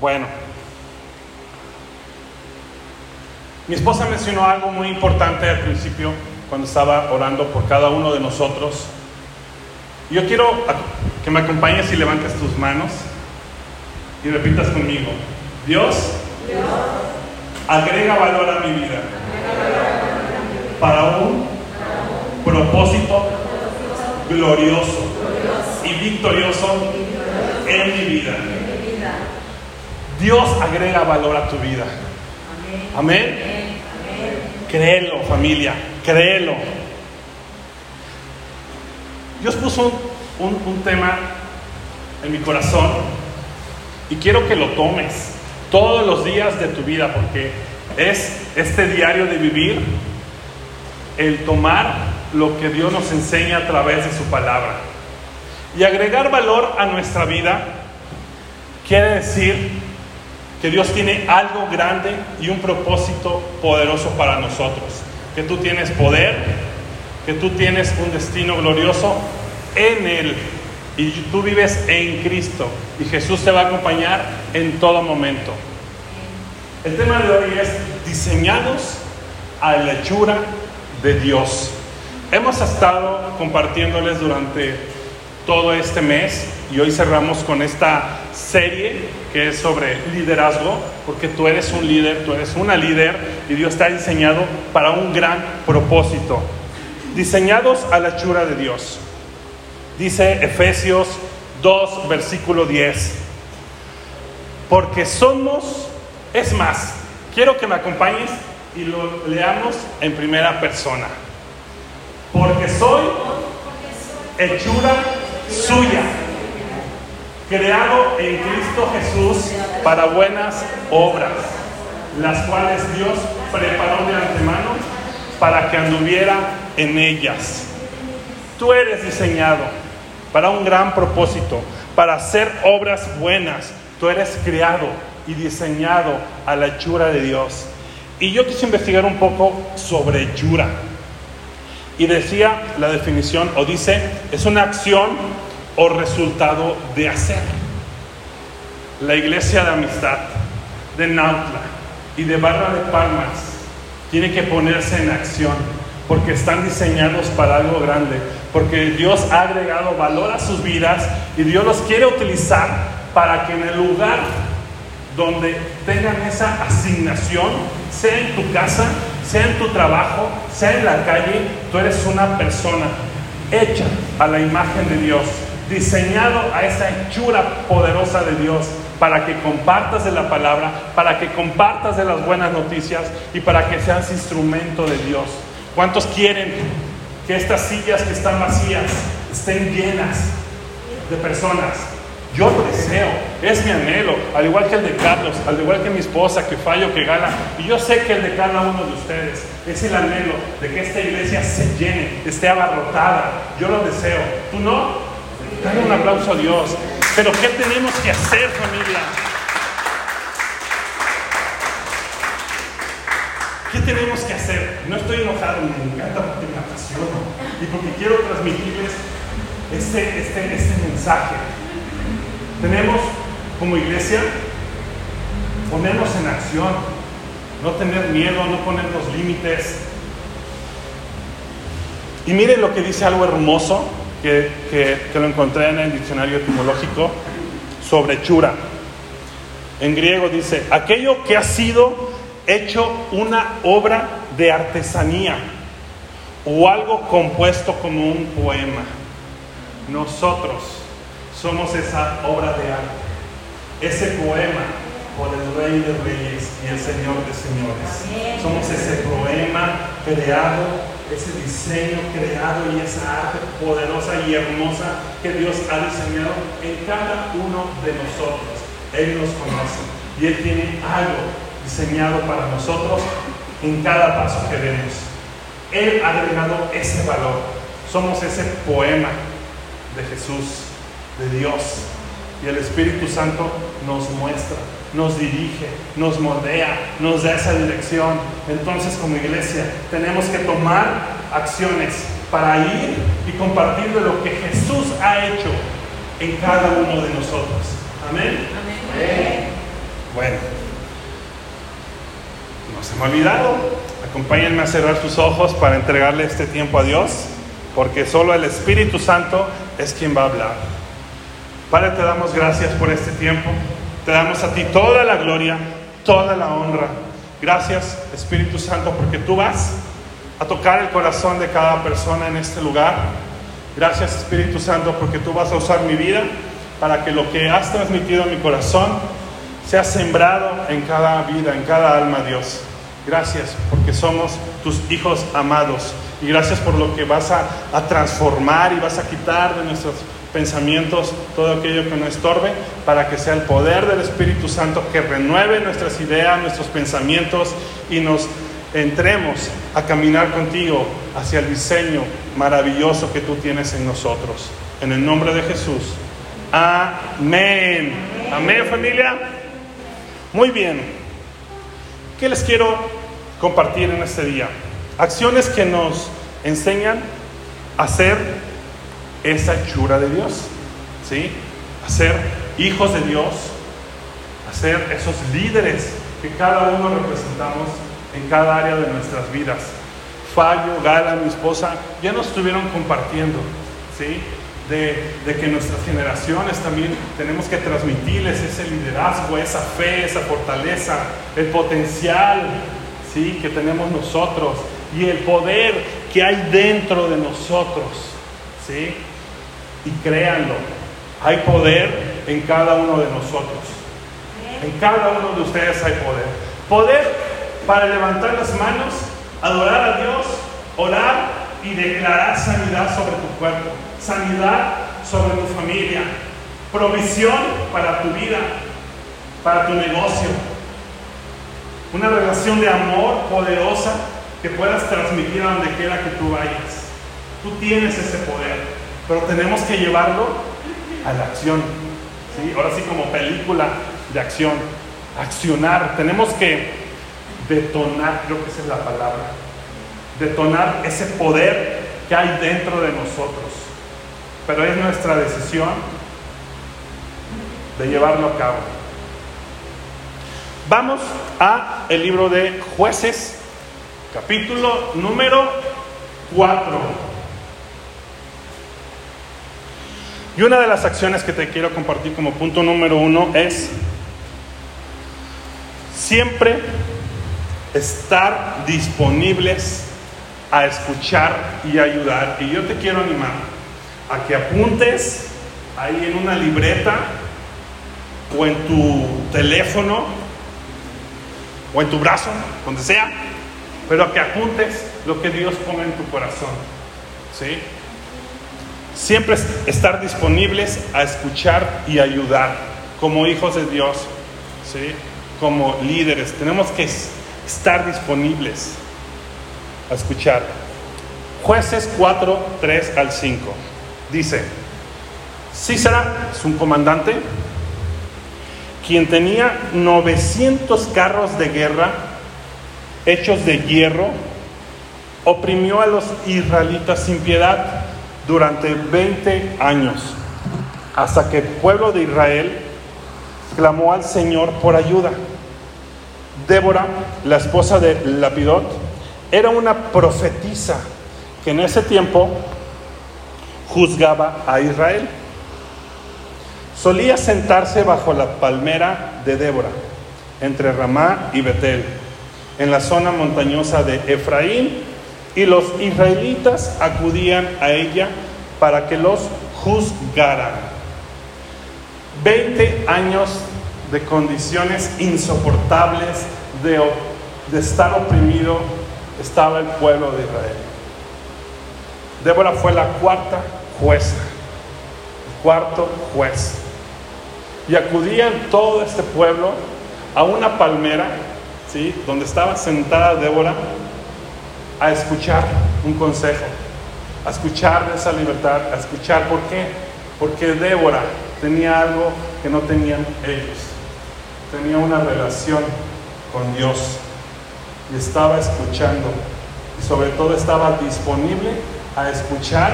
Bueno, mi esposa mencionó algo muy importante al principio cuando estaba orando por cada uno de nosotros. Yo quiero que me acompañes y levantes tus manos y repitas conmigo. Dios, agrega valor a mi vida para un propósito glorioso y victorioso en mi vida. Dios agrega valor a tu vida. Amén. Créelo, familia, créelo. Dios puso un, un tema en mi corazón y quiero que lo tomes todos los días de tu vida porque es este diario de vivir el tomar lo que Dios nos enseña a través de su palabra. Y agregar valor a nuestra vida quiere decir que Dios tiene algo grande y un propósito poderoso para nosotros. Que tú tienes poder, que tú tienes un destino glorioso en Él. Y tú vives en Cristo. Y Jesús te va a acompañar en todo momento. El tema de hoy es diseñados a la hechura de Dios. Hemos estado compartiéndoles durante todo este mes y hoy cerramos con esta serie que es sobre liderazgo, porque tú eres un líder, tú eres una líder y Dios está diseñado para un gran propósito. Diseñados a la hechura de Dios. Dice Efesios 2, versículo 10. Porque somos, es más, quiero que me acompañes y lo leamos en primera persona. Porque soy hechura suya, creado en Cristo Jesús para buenas obras, las cuales Dios preparó de antemano para que anduviera en ellas. Tú eres diseñado para un gran propósito, para hacer obras buenas. Tú eres creado y diseñado a la hechura de Dios. Y yo quise investigar un poco sobre hechura. Y decía la definición, o dice, es una acción o resultado de hacer. La iglesia de amistad de Nautla y de Barra de Palmas tiene que ponerse en acción porque están diseñados para algo grande, porque Dios ha agregado valor a sus vidas y Dios los quiere utilizar para que en el lugar donde tengan esa asignación, sea en tu casa, sea en tu trabajo, sea en la calle, tú eres una persona hecha a la imagen de Dios, diseñado a esa hechura poderosa de Dios para que compartas de la palabra, para que compartas de las buenas noticias y para que seas instrumento de Dios. ¿Cuántos quieren que estas sillas que están vacías estén llenas de personas? Yo lo deseo, es mi anhelo, al igual que el de Carlos, al igual que mi esposa, que fallo, que gana. Y yo sé que el de cada uno de ustedes es el anhelo de que esta iglesia se llene, esté abarrotada. Yo lo deseo. ¿Tú no? Dale un aplauso a Dios. Pero ¿qué tenemos que hacer, familia? ¿Qué tenemos que hacer? No estoy enojado, me encanta porque me apasiona y porque quiero transmitirles este, este, este mensaje. Tenemos como iglesia ponernos en acción, no tener miedo, no poner los límites. Y miren lo que dice algo hermoso que, que, que, lo encontré en el diccionario etimológico sobre chura. En griego dice, aquello que ha sido hecho una obra de artesanía o algo compuesto como un poema. Nosotros somos esa obra de arte, ese poema por el Rey de Reyes y el Señor de Señores. Somos ese poema creado, ese diseño creado y esa arte poderosa y hermosa que Dios ha diseñado en cada uno de nosotros. Él nos conoce y Él tiene algo diseñado para nosotros en cada paso que demos. Él ha agregado ese valor. Somos ese poema de Jesús, de Dios. Y el Espíritu Santo nos muestra, nos dirige, nos moldea, nos da esa dirección. Entonces como iglesia tenemos que tomar acciones para ir y compartir de lo que Jesús ha hecho en cada uno de nosotros. Amén. Amén. Bueno, no se me ha olvidado. Acompáñenme a cerrar sus ojos para entregarle este tiempo a Dios, porque solo el Espíritu Santo es quien va a hablar. Padre, te damos gracias por este tiempo. Te damos a ti toda la gloria, toda la honra. Gracias, Espíritu Santo, porque tú vas a tocar el corazón de cada persona en este lugar. Gracias, Espíritu Santo, porque tú vas a usar mi vida para que lo que has transmitido en mi corazón sea sembrado en cada vida, en cada alma, Dios. Gracias porque somos tus hijos amados y gracias por lo que vas a, transformar y vas a quitar de nuestros pensamientos todo aquello que nos estorbe para que sea el poder del Espíritu Santo que renueve nuestras ideas, nuestros pensamientos y nos entremos a caminar contigo hacia el diseño maravilloso que tú tienes en nosotros. En el nombre de Jesús. Amén. Amén familia. Muy bien. ¿Qué les quiero compartir en este día? Acciones que nos enseñan a ser esa hechura de Dios. ¿Sí? A ser hijos de Dios. A ser esos líderes que cada uno representamos en cada área de nuestras vidas. Fallo, Gala, mi esposa, ya nos estuvieron compartiendo, ¿sí? De, de, que nuestras generaciones también tenemos que transmitirles ese liderazgo, esa fe, esa fortaleza, el potencial, ¿sí? Que tenemos nosotros y el poder que hay dentro de nosotros, ¿sí? Y créanlo, hay poder en cada uno de nosotros. En cada uno de ustedes hay poder. Poder para levantar las manos, adorar a Dios, orar y declarar sanidad sobre tu cuerpo, sanidad sobre tu familia, provisión para tu vida, para tu negocio, una relación de amor poderosa que puedas transmitir a donde quiera que tú vayas. Tú tienes ese poder, pero tenemos que llevarlo a la acción. Ahora sí como película de acción, accionar. Tenemos que detonar, creo que esa es la palabra, detonar ese poder que hay dentro de nosotros. Pero es nuestra decisión de llevarlo a cabo. Vamos a el libro de jueces, capítulo número 4. Y una de las acciones que te quiero compartir como punto número uno es siempre estar disponibles a escuchar y ayudar. Y yo te quiero animar a que apuntes ahí en una libreta o en tu teléfono o en tu brazo, donde sea, pero a que apuntes lo que Dios pone en tu corazón. ¿Sí? Siempre estar disponibles a escuchar y ayudar como hijos de Dios, ¿sí? como líderes. Tenemos que estar disponibles a escuchar. Jueces 4, 3 al 5. Dice, Císara es un comandante quien tenía 900 carros de guerra hechos de hierro, oprimió a los israelitas sin piedad durante 20 años, hasta que el pueblo de Israel clamó al Señor por ayuda. Débora, la esposa de Lapidot, era una profetisa que en ese tiempo juzgaba a Israel. Solía sentarse bajo la palmera de Débora, entre Ramá y Betel, en la zona montañosa de Efraín, y los israelitas acudían a ella para que los juzgaran. Veinte años de condiciones insoportables, de, estar oprimido, estaba el pueblo de Israel. Débora fue la cuarta jueza, el cuarto juez. Y acudían todo este pueblo a una palmera, ¿sí? donde estaba sentada Débora, a escuchar un consejo, a escuchar esa libertad, a escuchar por qué. Porque Débora tenía algo que no tenían ellos tenía una relación con Dios y estaba escuchando y sobre todo estaba disponible a escuchar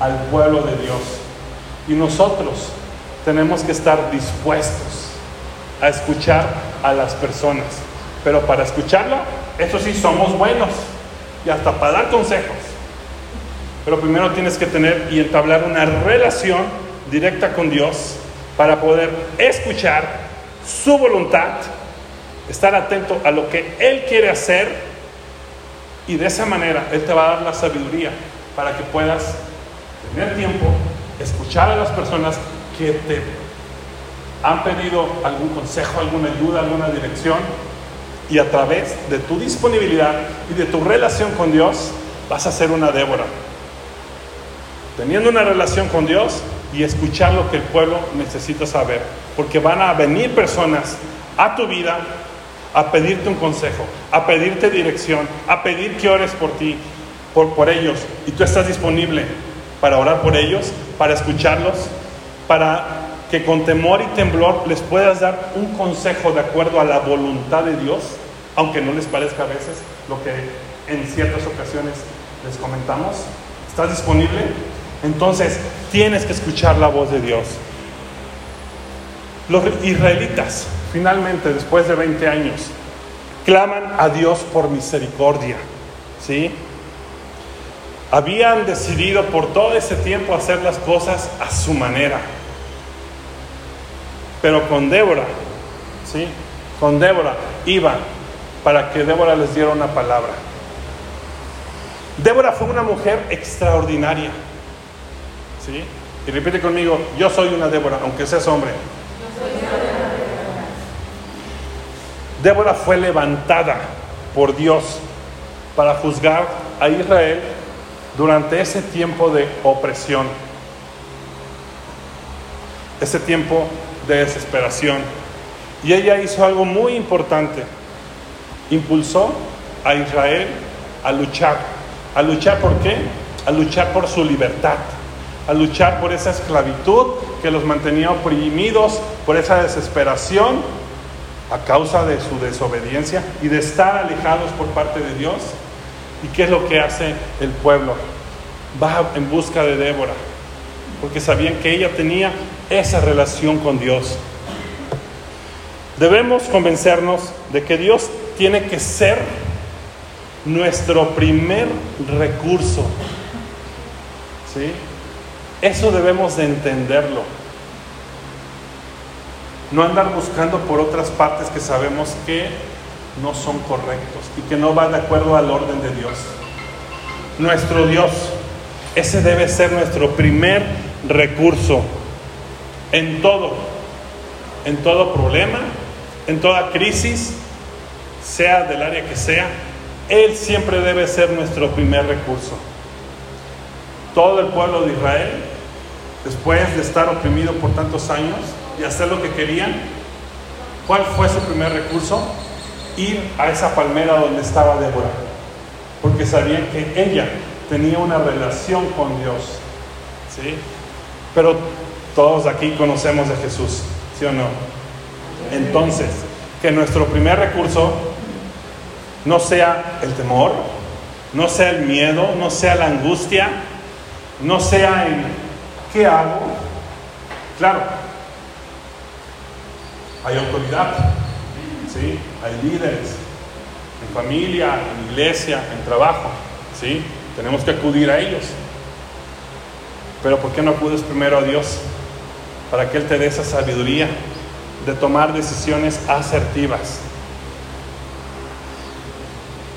al pueblo de Dios. Y nosotros tenemos que estar dispuestos a escuchar a las personas. Pero para escucharla, eso sí, somos buenos. Y hasta para dar consejos. Pero primero tienes que tener y entablar una relación directa con Dios para poder escuchar su voluntad, estar atento a lo que Él quiere hacer y de esa manera Él te va a dar la sabiduría para que puedas tener tiempo, escuchar a las personas que te han pedido algún consejo, alguna ayuda, alguna dirección y a través de tu disponibilidad y de tu relación con Dios vas a ser una Débora. Teniendo una relación con Dios y escuchar lo que el pueblo necesita saber, porque van a venir personas a tu vida a pedirte un consejo, a pedirte dirección, a pedir que ores por ti, por, por ellos, y tú estás disponible para orar por ellos, para escucharlos, para que con temor y temblor les puedas dar un consejo de acuerdo a la voluntad de Dios, aunque no les parezca a veces lo que en ciertas ocasiones les comentamos. ¿Estás disponible? Entonces tienes que escuchar la voz de Dios. Los israelitas, finalmente, después de 20 años, claman a Dios por misericordia. ¿Sí? Habían decidido por todo ese tiempo hacer las cosas a su manera. Pero con Débora, ¿sí? Con Débora iban para que Débora les diera una palabra. Débora fue una mujer extraordinaria. ¿Sí? Y repite conmigo, yo soy una Débora, aunque seas hombre. Débora fue levantada por Dios para juzgar a Israel durante ese tiempo de opresión, ese tiempo de desesperación. Y ella hizo algo muy importante. Impulsó a Israel a luchar. ¿A luchar por qué? A luchar por su libertad. A luchar por esa esclavitud que los mantenía oprimidos, por esa desesperación a causa de su desobediencia y de estar alejados por parte de Dios. ¿Y qué es lo que hace el pueblo? Va en busca de Débora, porque sabían que ella tenía esa relación con Dios. Debemos convencernos de que Dios tiene que ser nuestro primer recurso. ¿Sí? Eso debemos de entenderlo. No andar buscando por otras partes que sabemos que no son correctos y que no van de acuerdo al orden de Dios. Nuestro Dios, ese debe ser nuestro primer recurso en todo, en todo problema, en toda crisis, sea del área que sea, Él siempre debe ser nuestro primer recurso. Todo el pueblo de Israel, después de estar oprimido por tantos años y hacer lo que querían, ¿cuál fue su primer recurso? Ir a esa palmera donde estaba Débora, porque sabían que ella tenía una relación con Dios. ¿sí? Pero todos aquí conocemos de Jesús, ¿sí o no? Entonces, que nuestro primer recurso no sea el temor, no sea el miedo, no sea la angustia, no sea el ¿qué hago? Claro, hay autoridad, ¿sí? hay líderes, en familia, en iglesia, en trabajo, ¿sí? tenemos que acudir a ellos. Pero ¿por qué no acudes primero a Dios? Para que Él te dé esa sabiduría de tomar decisiones asertivas.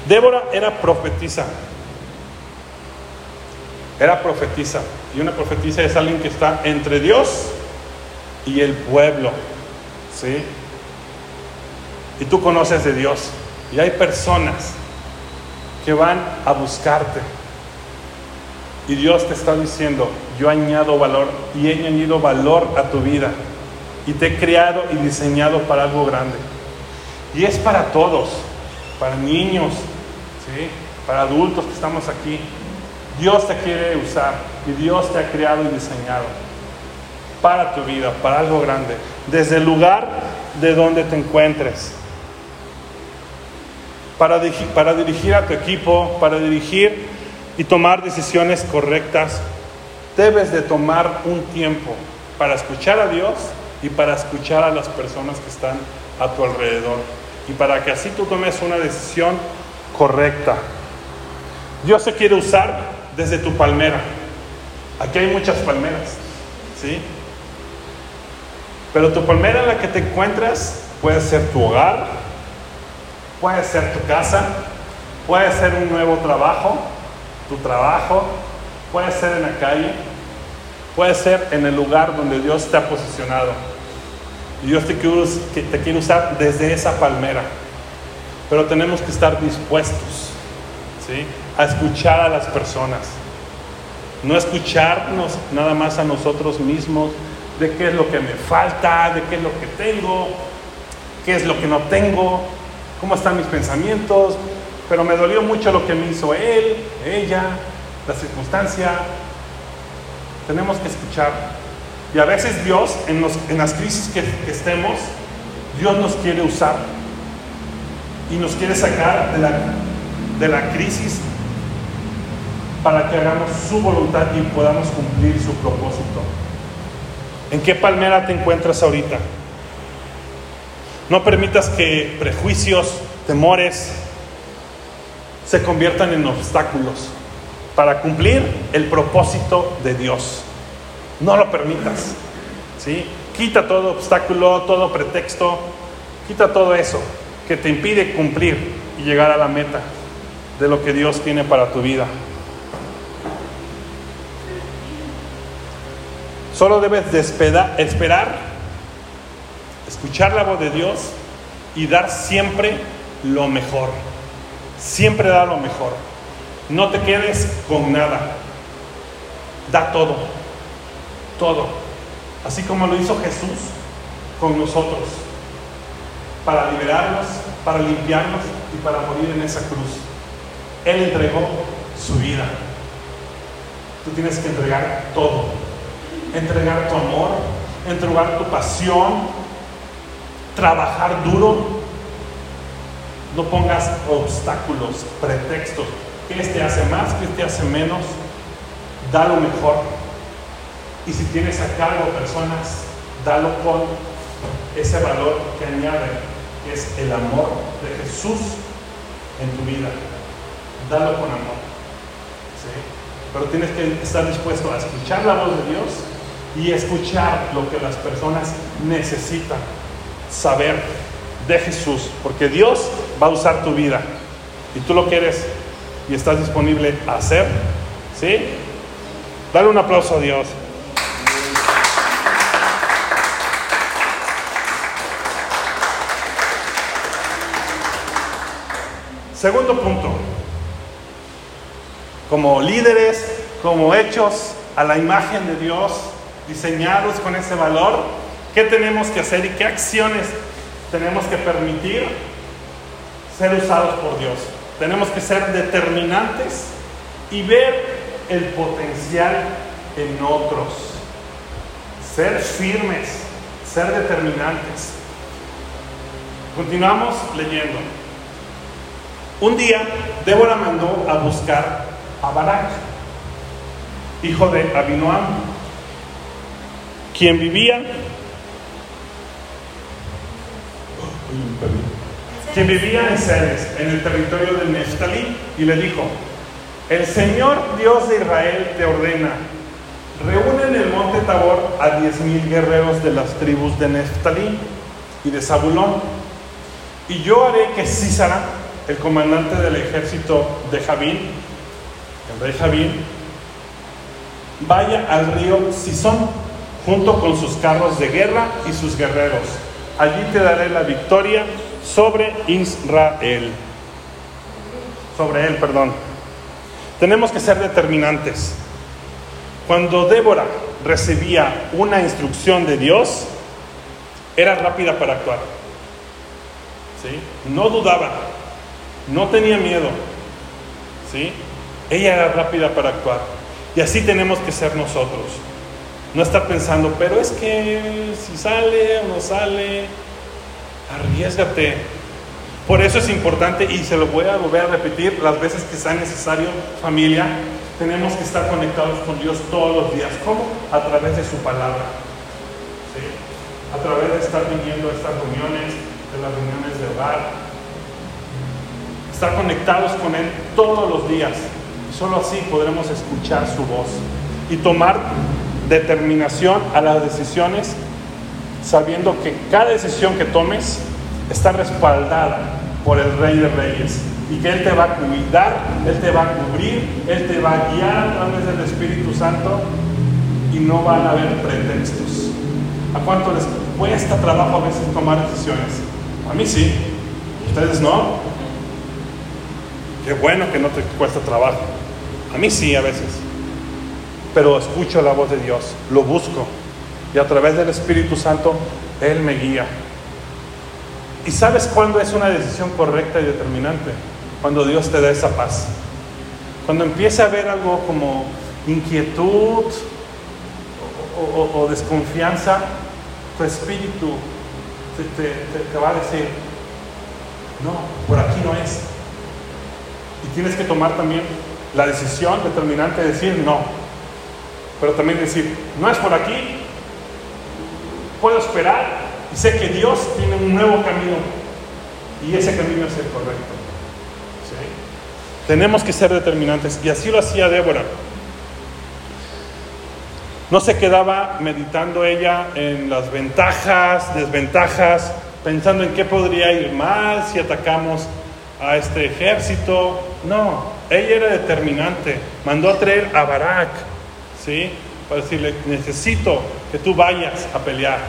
Débora era profetisa. Era profetisa. Y una profetisa es alguien que está entre Dios y el pueblo. ¿Sí? Y tú conoces de Dios. Y hay personas que van a buscarte. Y Dios te está diciendo, yo añado valor y he añadido valor a tu vida. Y te he creado y diseñado para algo grande. Y es para todos, para niños, ¿sí? para adultos que estamos aquí. Dios te quiere usar y Dios te ha creado y diseñado para tu vida, para algo grande, desde el lugar de donde te encuentres. Para, para dirigir a tu equipo, para dirigir y tomar decisiones correctas, debes de tomar un tiempo para escuchar a Dios y para escuchar a las personas que están a tu alrededor y para que así tú tomes una decisión correcta. Dios se quiere usar desde tu palmera. Aquí hay muchas palmeras, ¿sí? Pero tu palmera en la que te encuentras puede ser tu hogar, puede ser tu casa, puede ser un nuevo trabajo, tu trabajo, puede ser en la calle, puede ser en el lugar donde Dios te ha posicionado. Y Dios te quiere, usar desde esa palmera. Pero tenemos que estar dispuestos ¿sí? a escuchar a las personas. No escucharnos nada más a nosotros mismos de qué es lo que me falta, de qué es lo que tengo, qué es lo que no tengo, cómo están mis pensamientos. Pero me dolió mucho lo que me hizo él, ella, la circunstancia. Tenemos que escuchar. Y a veces Dios, en, las crisis que, estemos, Dios nos quiere usar y nos quiere sacar de la, de la crisis para que hagamos su voluntad y podamos cumplir su propósito. ¿En qué palmera te encuentras ahorita? No permitas que prejuicios, temores se conviertan en obstáculos para cumplir el propósito de Dios. No lo permitas. ¿sí? Quita todo obstáculo, todo pretexto, quita todo eso que te impide cumplir y llegar a la meta de lo que Dios tiene para tu vida. Solo debes de esperar, escuchar la voz de Dios y dar siempre lo mejor. Siempre da lo mejor. No te quedes con nada. Da todo. Todo. Así como lo hizo Jesús con nosotros. Para liberarnos, para limpiarnos y para morir en esa cruz. Él entregó su vida. Tú tienes que entregar todo. Entregar tu amor, entregar tu pasión, trabajar duro. No pongas obstáculos, pretextos ¿Qué este hace más? ¿Qué este hace menos? Da lo mejor. Y si tienes a cargo personas, dalo con ese valor que añade, que es el amor de Jesús en tu vida. Dalo con amor. Pero tienes que estar dispuesto a escuchar la voz de Dios y escuchar lo que las personas necesitan saber de Jesús, porque Dios va a usar tu vida y tú lo quieres y estás disponible a hacer, ¿sí? Dale un aplauso a Dios. Segundo punto, como líderes, como hechos a la imagen de Dios, diseñados con ese valor, ¿qué tenemos que hacer y qué acciones tenemos que permitir ser usados por Dios? Tenemos que ser determinantes y ver el potencial en otros. Ser firmes, ser determinantes. Continuamos leyendo. Un día, Débora mandó a buscar a Barak, hijo de Abinoam, quien vivía que vivía en Ceres, en el territorio de Neftalí, y le dijo, el Señor Dios de Israel te ordena, reúne en el monte Tabor a diez mil guerreros de las tribus de Neftalí y de Zabulón, y yo haré que Císara, el comandante del ejército de Javín, el rey Javín, vaya al río Sison junto con sus carros de guerra y sus guerreros. Allí te daré la victoria sobre Israel. Sobre él, perdón. Tenemos que ser determinantes. Cuando Débora recibía una instrucción de Dios, era rápida para actuar. ¿Sí? No dudaba, no tenía miedo. ¿Sí? Ella era rápida para actuar. Y así tenemos que ser nosotros. No estar pensando, pero es que si sale o no sale, Arriesgate. Por eso es importante, y se lo voy a volver a repetir las veces que sea necesario, familia, tenemos que estar conectados con Dios todos los días. ¿Cómo? A través de su palabra. a través de estar viniendo a estas reuniones, de las reuniones de hogar, estar conectados con Él todos los días. Solo así podremos escuchar su voz y tomar determinación a las decisiones, sabiendo que cada decisión que tomes está respaldada por el Rey de Reyes y que Él te va a cuidar, Él te va a cubrir, Él te va a guiar a través del Espíritu Santo y no van a haber pretextos. ¿A cuánto les cuesta trabajo a veces tomar decisiones? A mí sí, ustedes no. Qué bueno que no te cuesta trabajo. A mí sí a veces. Pero escucho la voz de Dios, lo busco y a través del Espíritu Santo Él me guía. ¿Y sabes cuándo es una decisión correcta y determinante? Cuando Dios te da esa paz. Cuando empieza a haber algo como inquietud o, desconfianza, tu espíritu te, va a decir, no, por aquí no es. Y tienes que tomar también la decisión determinante de decir no. Pero también decir, no es por aquí, puedo esperar y sé que Dios tiene un nuevo camino y ese camino es el correcto. Tenemos que ser determinantes y así lo hacía Débora. No se quedaba meditando ella en las ventajas, desventajas, pensando en qué podría ir mal si atacamos a este ejército. No, ella era determinante. Mandó a traer a Barak, ¿sí? Para decirle, necesito que tú vayas a pelear.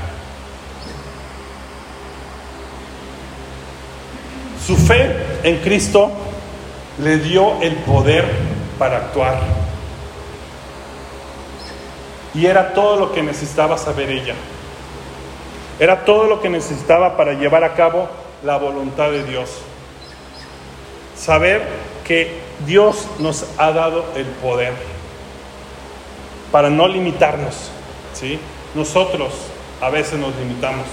Su fe en Cristo le dio el poder para actuar. Y era todo lo que necesitaba saber ella. Era todo lo que necesitaba para llevar a cabo la voluntad de Dios. Saber que Dios nos ha dado el poder para no limitarnos. ¿sí? Nosotros a veces nos limitamos.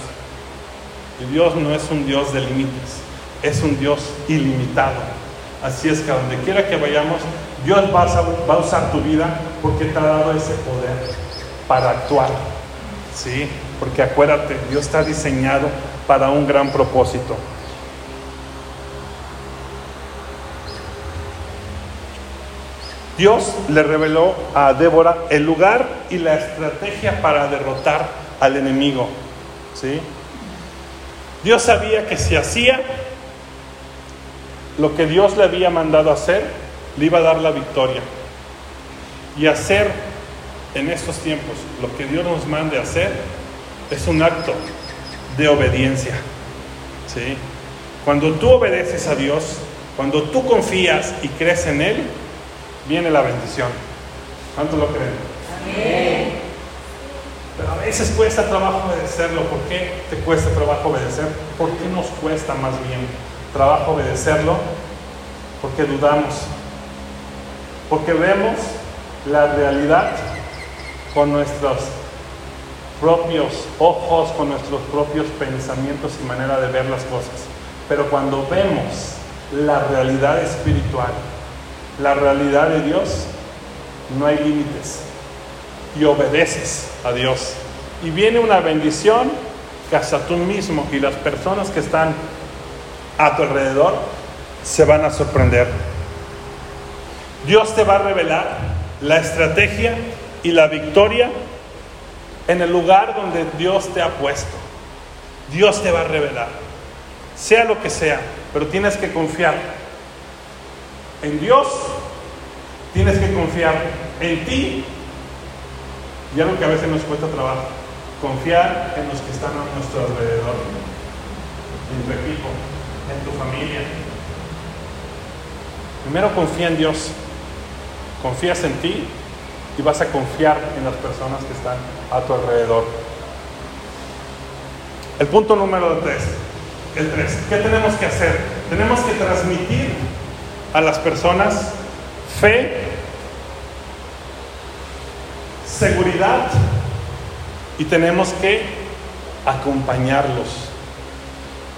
Y Dios no es un Dios de límites, es un Dios ilimitado. Así es que a donde quiera que vayamos, Dios va a, va a usar tu vida porque te ha dado ese poder para actuar. ¿Sí? Porque acuérdate, Dios está diseñado para un gran propósito. Dios le reveló a Débora el lugar y la estrategia para derrotar al enemigo. ¿sí? Dios sabía que si hacía lo que Dios le había mandado hacer, le iba a dar la victoria. Y hacer en estos tiempos lo que Dios nos mande hacer es un acto de obediencia. ¿sí? Cuando tú obedeces a Dios, cuando tú confías y crees en Él, viene la bendición. ¿Cuántos lo creen? Amén. Pero a veces cuesta trabajo obedecerlo. ¿Por qué te cuesta trabajo obedecer? ¿Por qué nos cuesta más bien trabajo obedecerlo? Porque dudamos. Porque vemos la realidad con nuestros propios ojos, con nuestros propios pensamientos y manera de ver las cosas. Pero cuando vemos la realidad espiritual, la realidad de Dios, no hay límites. Y obedeces a Dios. Y viene una bendición que hasta tú mismo y las personas que están a tu alrededor se van a sorprender. Dios te va a revelar la estrategia y la victoria en el lugar donde Dios te ha puesto. Dios te va a revelar, sea lo que sea, pero tienes que confiar en Dios, tienes que confiar en ti y algo que a veces nos cuesta trabajo, confiar en los que están a nuestro alrededor, en tu equipo, en tu familia. Primero confía en Dios, confías en ti y vas a confiar en las personas que están a tu alrededor. El punto número tres, el tres, ¿qué tenemos que hacer? Tenemos que transmitir a las personas fe, seguridad y tenemos que acompañarlos,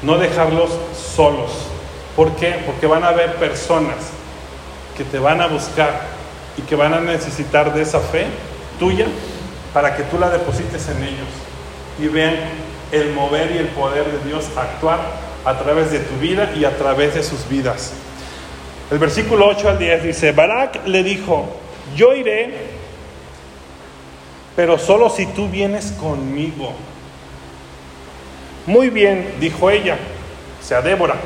no dejarlos solos. ¿Por qué? Porque van a haber personas que te van a buscar y que van a necesitar de esa fe tuya para que tú la deposites en ellos y vean el mover y el poder de Dios actuar a través de tu vida y a través de sus vidas. El versículo 8 al 10 dice, Barak le dijo, yo iré, pero solo si tú vienes conmigo. Muy bien, dijo ella, o sea, Débora,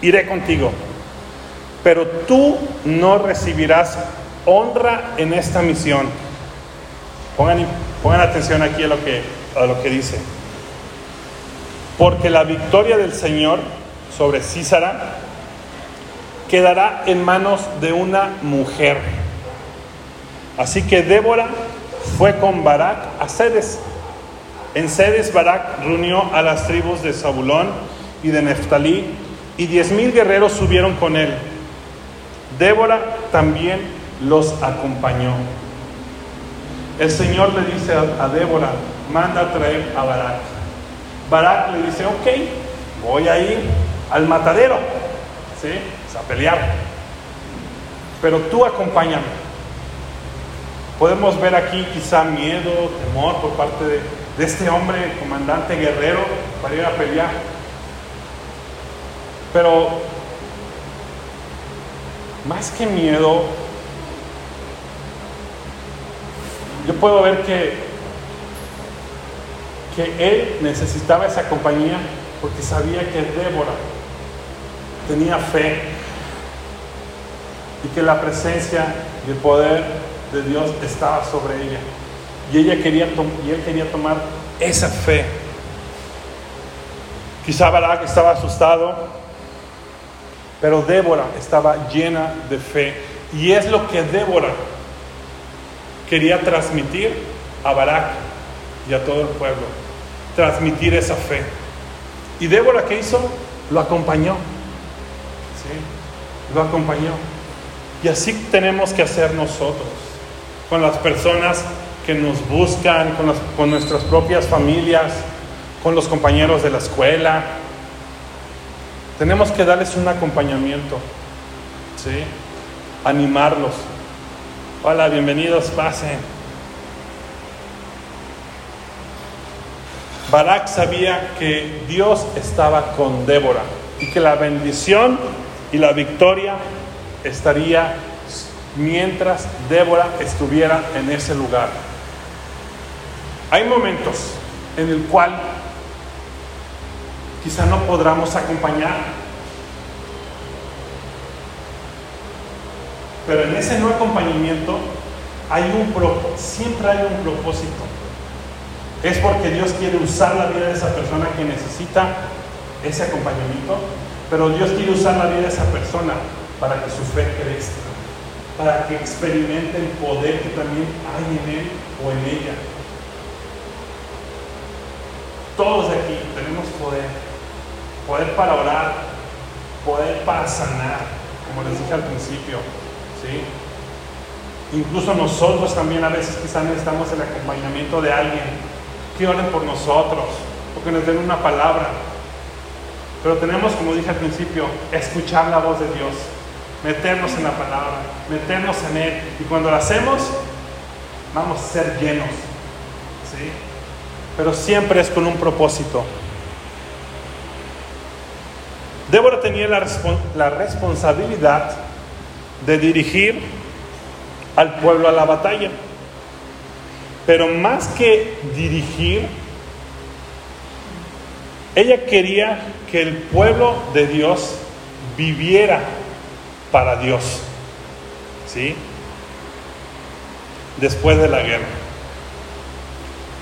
iré contigo, pero tú no recibirás honra en esta misión. Pongan, atención aquí a lo, que, a lo que dice. Porque la victoria del Señor sobre Císara quedará en manos de una mujer. Así que Débora fue con Barak a Sedes. En Sedes Barak reunió a las tribus de Zabulón y de Neftalí y diez mil guerreros subieron con él. Débora también los acompañó. El Señor le dice a, Débora, manda a traer a Barak. Barak le dice, ok, voy a ir al matadero, ¿sí? A pelear. Pero tú acompáñame. Podemos ver aquí quizá miedo, temor por parte de, de este hombre, comandante guerrero, para ir a pelear. Pero más que miedo, yo puedo ver que, que él necesitaba esa compañía porque sabía que Débora tenía fe y que la presencia y el poder de Dios estaba sobre ella. Y, ella quería y él quería tomar esa fe. Quizá Barak estaba asustado, pero Débora estaba llena de fe. Y es lo que Débora quería transmitir a Barak y a todo el pueblo. Transmitir esa fe. ¿Y Débora qué hizo? Lo acompañó. ¿Sí? Lo acompañó. Y así tenemos que hacer nosotros, con las personas que nos buscan, con, con nuestras propias familias, con los compañeros de la escuela. Tenemos que darles un acompañamiento, ¿sí? Animarlos. Hola, bienvenidos, pasen. Barak sabía que Dios estaba con Débora y que la bendición y la victoria estaría mientras Débora estuviera en ese lugar. Hay momentos en el cual quizá no podamos acompañar, pero en ese no acompañamiento hay un siempre hay un propósito. Es porque Dios quiere usar la vida de esa persona que necesita ese acompañamiento, pero Dios quiere usar la vida de esa persona para que su fe crezca, para que experimente el poder que también hay en él o en ella. Todos aquí tenemos poder, poder para orar, poder para sanar, como les dije al principio, ¿sí? Incluso nosotros también a veces quizás necesitamos el acompañamiento de alguien que oren por nosotros o que nos den una palabra. Pero tenemos, como dije al principio, escuchar la voz de Dios, meternos en la palabra, meternos en Él. Y cuando lo hacemos, vamos a ser llenos. ¿sí? Pero siempre es con un propósito. Débora tenía la, la responsabilidad de dirigir al pueblo a la batalla. Pero más que dirigir, ella quería que el pueblo de Dios viviera para Dios. ¿Sí? Después de la guerra.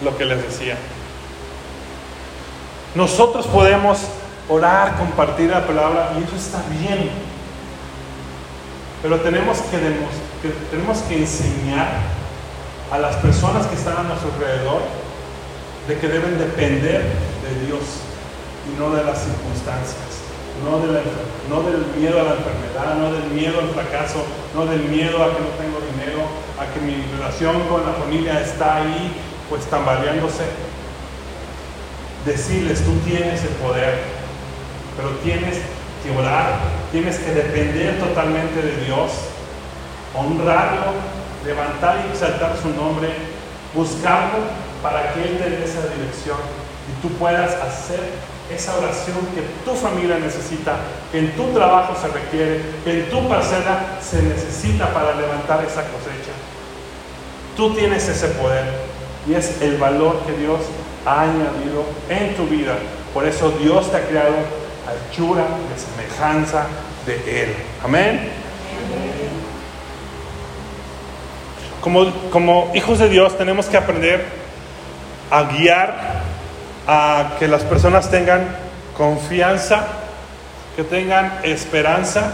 Lo que les decía. Nosotros podemos orar, compartir la palabra y eso está bien. Pero tenemos que, tenemos que enseñar a las personas que están a nuestro alrededor de que deben depender de Dios y no de las circunstancias, no, del miedo a la enfermedad, no del miedo al fracaso, no del miedo a que no tengo dinero, a que mi relación con la familia está ahí pues tambaleándose. Decirles, tú tienes el poder, pero tienes que orar, tienes que depender totalmente de Dios, honrarlo, levantar y exaltar su nombre, buscarlo para que Él te dé esa dirección y tú puedas hacer esa oración que tu familia necesita, que en tu trabajo se requiere, que en tu parcela se necesita para levantar esa cosecha. Tú tienes ese poder y es el valor que Dios ha añadido en tu vida. Por eso Dios te ha creado a hechura de semejanza de Él. Amén. Como, como hijos de Dios tenemos que aprender a guiar a que las personas tengan confianza, que tengan esperanza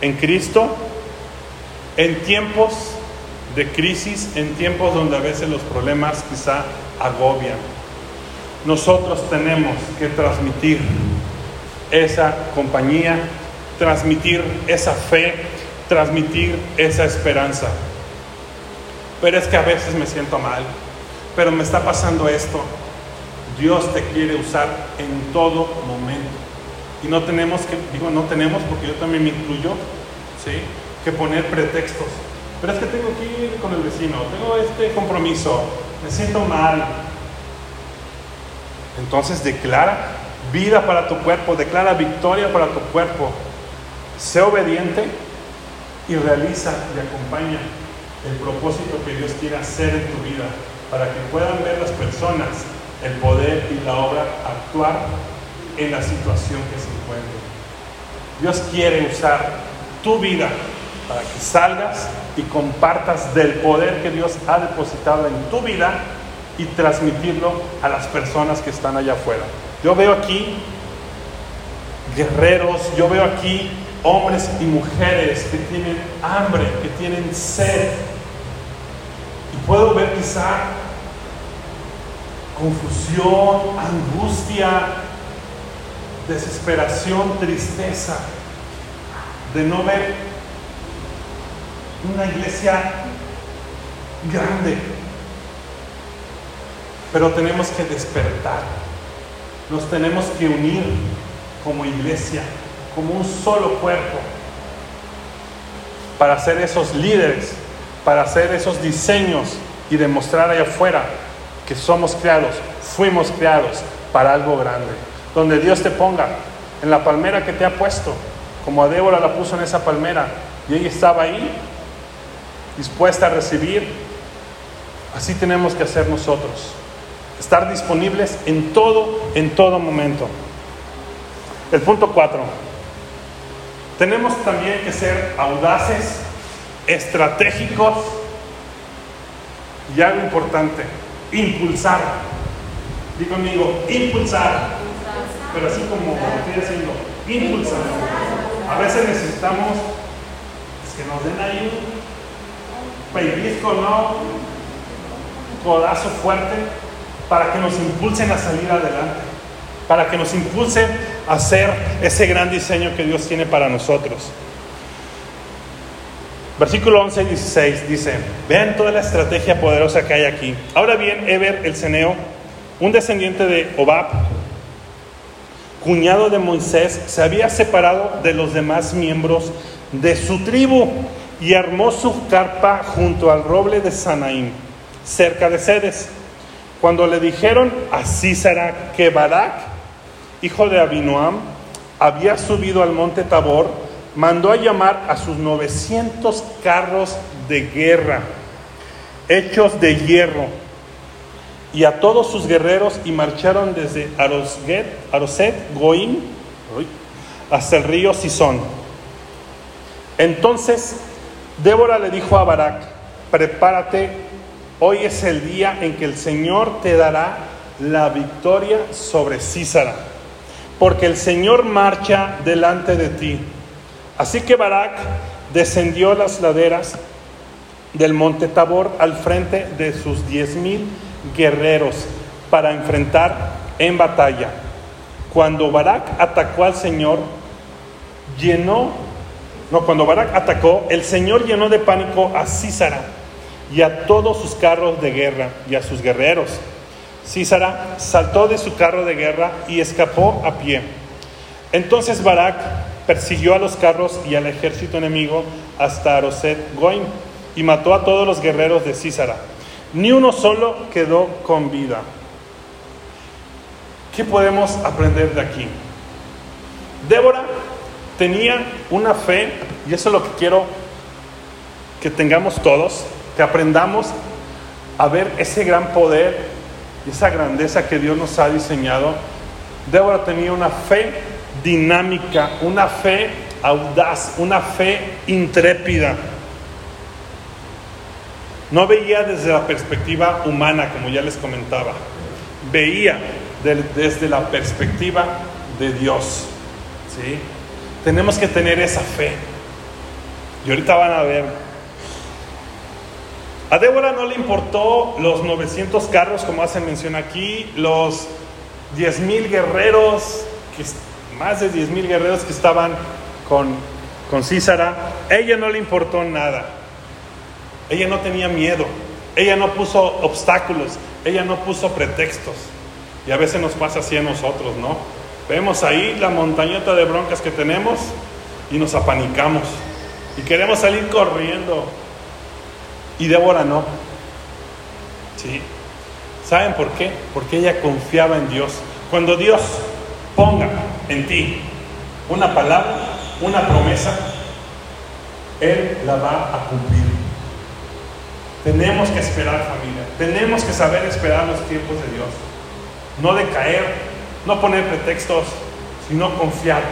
en Cristo en tiempos de crisis, en tiempos donde a veces los problemas quizá agobian. Nosotros tenemos que transmitir esa compañía, transmitir esa fe, transmitir esa esperanza. Pero es que a veces me siento mal, pero me está pasando esto, Dios te quiere usar en todo momento. Y no tenemos que, digo, no tenemos porque yo también me incluyo, ¿sí? Que poner pretextos. Pero es que tengo que ir con el vecino, tengo este compromiso, me siento mal. Entonces declara vida para tu cuerpo, declara victoria para tu cuerpo. Sé obediente y realiza y acompaña el propósito que Dios quiere hacer en tu vida para que puedan ver las personas el poder y la obra actuar en la situación que se encuentre. Dios quiere usar tu vida para que salgas y compartas del poder que Dios ha depositado en tu vida y transmitirlo a las personas que están allá afuera. Yo veo aquí guerreros, yo veo aquí hombres y mujeres que tienen hambre, que tienen sed. Y puedo ver quizá confusión, angustia, desesperación, tristeza de no ver una iglesia grande. Pero tenemos que despertar, nos tenemos que unir como iglesia, como un solo cuerpo, para ser esos líderes, para hacer esos diseños y demostrar allá afuera que somos creados, fuimos creados para algo grande. Donde Dios te ponga, en la palmera que te ha puesto, como a Débora la puso en esa palmera, y ella estaba ahí, dispuesta a recibir, así tenemos que hacer nosotros. Estar disponibles en todo, en todo momento. El punto cuatro. Tenemos también que ser audaces, estratégicos y algo importante, impulsar. Di conmigo, impulsar. Pero así como estoy haciendo, impulsar. A veces necesitamos que nos den ahí un pellizco, ¿no? Un codazo fuerte para que nos impulsen a salir adelante. Para que nos impulsen a hacer ese gran diseño que Dios tiene para nosotros. Versículo 11 y 16 dice, vean toda la estrategia poderosa que hay aquí. Ahora bien, Eber el Ceneo, un descendiente de Obab, cuñado de Moisés, se había separado de los demás miembros de su tribu y armó su carpa junto al roble de Sanaim, cerca de Cedes. Cuando le dijeron a Císara que Barak, hijo de Abinoam, había subido al monte Tabor, mandó a llamar a sus 900 carros de guerra, hechos de hierro, y a todos sus guerreros y marcharon desde Arosget, Aroset Goim hasta el río Sison. Entonces Débora le dijo a Barak, prepárate, hoy es el día en que el Señor te dará la victoria sobre Císara, porque el Señor marcha delante de ti. Así que Barak descendió las laderas del monte Tabor al frente de sus diez mil guerreros para enfrentar en batalla. Cuando Barak atacó al Señor, llenó, no, cuando Barak atacó, el Señor llenó de pánico a Císara y a todos sus carros de guerra y a sus guerreros. Císara saltó de su carro de guerra y escapó a pie. Entonces Barak persiguió a los carros y al ejército enemigo hasta Aroset Goim y mató a todos los guerreros de Císara. Ni uno solo quedó con vida. ¿Qué podemos aprender de aquí? Débora tenía una fe, y eso es lo que quiero que tengamos todos, que aprendamos a ver ese gran poder y esa grandeza que Dios nos ha diseñado. Débora tenía una fe dinámica, una fe audaz, una fe intrépida. No veía desde la perspectiva humana, como ya les comentaba, veía desde la perspectiva de Dios. ¿sí? Tenemos que tener esa fe. Y ahorita van a ver. A Débora no le importó los 900 carros, como hace mención aquí, los 10 mil guerreros, que, más de 10 mil guerreros que estaban con, con Císara. Ella no le importó nada. Ella no tenía miedo. Ella no puso obstáculos. Ella no puso pretextos. Y a veces nos pasa así a nosotros, ¿no? Vemos ahí la montañeta de broncas que tenemos y nos apanicamos. Y queremos salir corriendo. Y Débora no. ¿Sí? ¿Saben por qué? Porque ella confiaba en Dios. Cuando Dios ponga en ti una palabra, una promesa, Él la va a cumplir. Tenemos que esperar familia. Tenemos que saber esperar los tiempos de Dios. No decaer, no poner pretextos, sino confiar.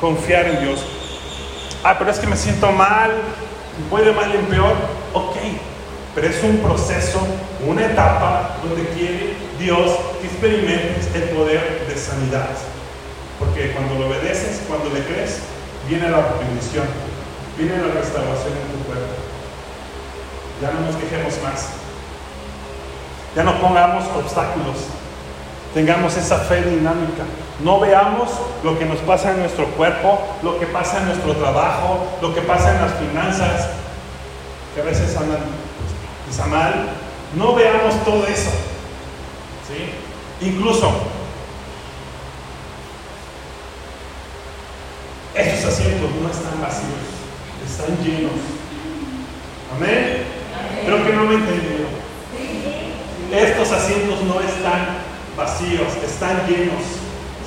Confiar en Dios. Ah, pero es que me siento mal, voy de mal en peor. Ok, pero es un proceso, una etapa donde quiere Dios que experimentes el poder de sanidad. Porque cuando lo obedeces, cuando le crees, viene la bendición, viene la restauración en tu cuerpo. Ya no nos quejemos más. Ya no pongamos obstáculos. Tengamos esa fe dinámica. No veamos lo que nos pasa en nuestro cuerpo, lo que pasa en nuestro trabajo, lo que pasa en las finanzas, que a veces andan está mal. No veamos todo eso. ¿sí? Incluso estos asientos no están vacíos, están llenos. Amén. Creo que no me entendieron. Estos asientos no están vacíos, están llenos.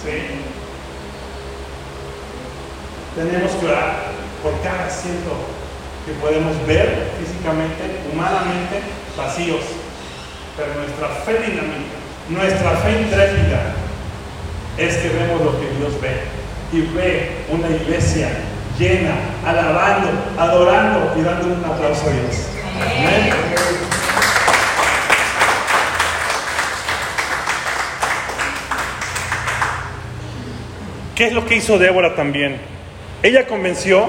¿sí? Tenemos que orar por cada asiento que podemos ver físicamente, humanamente, vacíos. Pero nuestra fe dinámica, nuestra fe intrépida, es que vemos lo que Dios ve. Y ve una iglesia llena, alabando, adorando y dando un aplauso a Dios. ¿Qué es lo que hizo Débora también? Ella convenció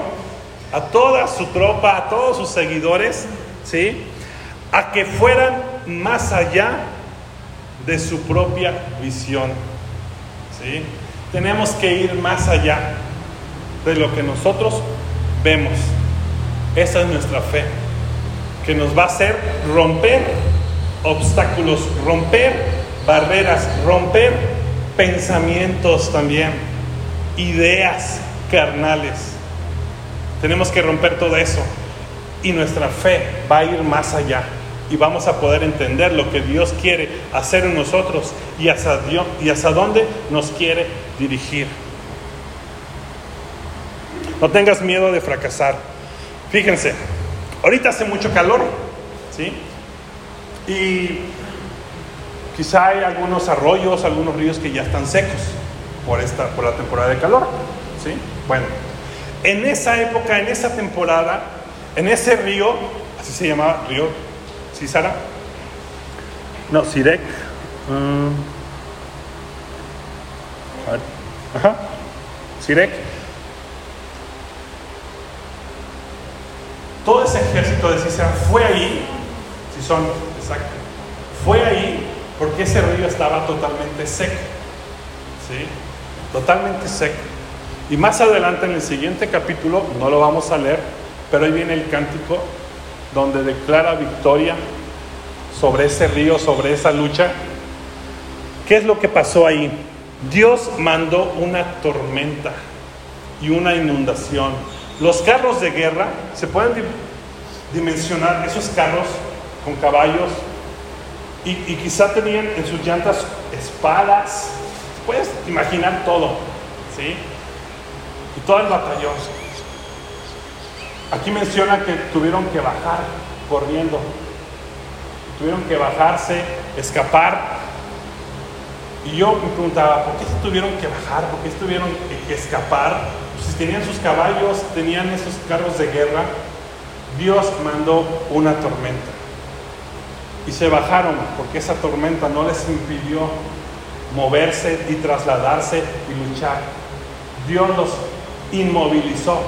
a toda su tropa, a todos sus seguidores, ¿sí? A que fueran más allá de su propia visión, ¿sí? Tenemos que ir más allá de lo que nosotros vemos. Esa es nuestra fe, que nos va a hacer romper obstáculos, romper barreras, romper pensamientos también, ideas carnales. Tenemos que romper todo eso y nuestra fe va a ir más allá y vamos a poder entender lo que Dios quiere hacer en nosotros y hacia, dónde nos quiere dirigir. No tengas miedo de fracasar. Fíjense, ahorita hace mucho calor, ¿sí? Y quizá hay algunos arroyos, algunos ríos que ya están secos por, esta, por la temporada de calor, ¿sí? Bueno, en esa época, en esa temporada, en ese río, así se llamaba, río Cisara, no, Sirek, um, ajá, Sirek, todo ese ejército de Cisara fue ahí, si son, fue ahí porque ese río estaba totalmente seco, ¿sí? Totalmente seco. Y más adelante en el siguiente capítulo, no lo vamos a leer, pero ahí viene el cántico donde declara victoria sobre ese río, sobre esa lucha. ¿Qué es lo que pasó ahí? Dios mandó una tormenta y una inundación. Los carros de guerra, se pueden dimensionar esos carros con caballos y, quizá tenían en sus llantas espadas, imaginar todo, ¿sí? Y todo el batallón. Aquí menciona que tuvieron que bajar corriendo. Tuvieron que bajarse, escapar. Y yo me preguntaba, ¿por qué se tuvieron que bajar? ¿Por qué tuvieron que escapar? Pues si tenían sus caballos, tenían esos carros de guerra, Dios mandó una tormenta. Y se bajaron porque esa tormenta no les impidió moverse y trasladarse y luchar. Dios los inmovilizó.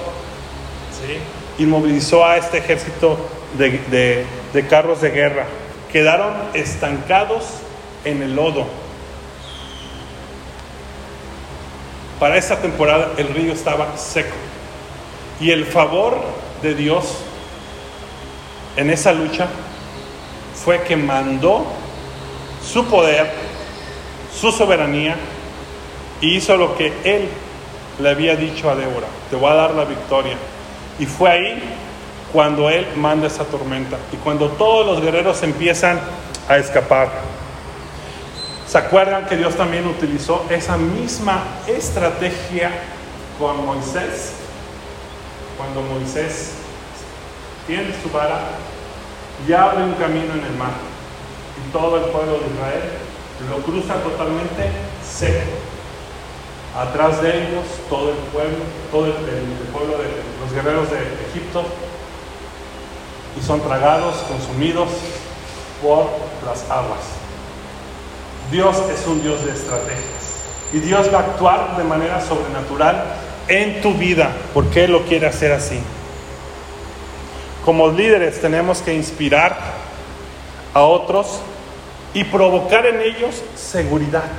¿sí? Inmovilizó a este ejército de, de carros de guerra. Quedaron estancados en el lodo. Para esta temporada el río estaba seco. Y el favor de Dios en esa lucha fue que mandó su poder, su soberanía, y hizo lo que él le había dicho a Débora, te voy a dar la victoria. Y fue ahí cuando él manda esa tormenta y cuando todos los guerreros empiezan a escapar. ¿Se acuerdan que Dios también utilizó esa misma estrategia con Moisés? Cuando Moisés tiene su vara y abre un camino en el mar. Y todo el pueblo de Israel lo cruza totalmente seco. Atrás de ellos todo el pueblo, todo el, pueblo de los guerreros de Egipto, y son tragados, consumidos por las aguas. Dios es un Dios de estrategias y Dios va a actuar de manera sobrenatural en tu vida porque Él lo quiere hacer así. Como líderes tenemos que inspirar a otros y provocar en ellos seguridad,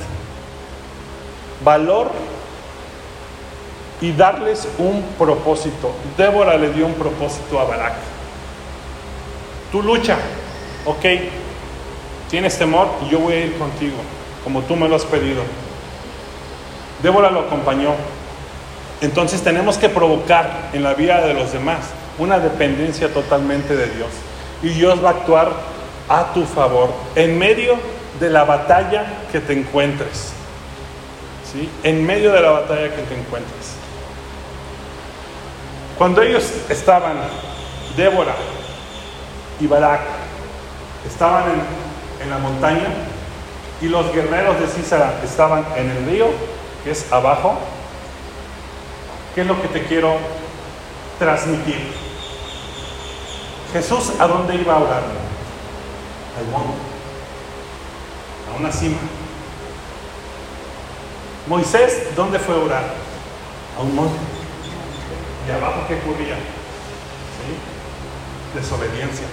valor y darles un propósito. Débora le dio un propósito a Barak. Tu lucha, ok, tienes temor y yo voy a ir contigo, como tú me lo has pedido. Débora lo acompañó. Entonces tenemos que provocar en la vida de los demás una dependencia totalmente de Dios. Y Dios va a actuar a tu favor en medio de la batalla que te encuentres. ¿Sí? En medio de la batalla que te encuentres. Cuando ellos estaban, Débora y Barak, estaban en, en la montaña y los guerreros de Císara estaban en el río, que es abajo, ¿qué es lo que te quiero transmitir? Jesús, ¿a dónde iba a orar? Al monte, a una cima. Moisés, ¿dónde fue a orar? A un monte. ¿Y abajo qué ocurría? ¿Sí? Desobediencia.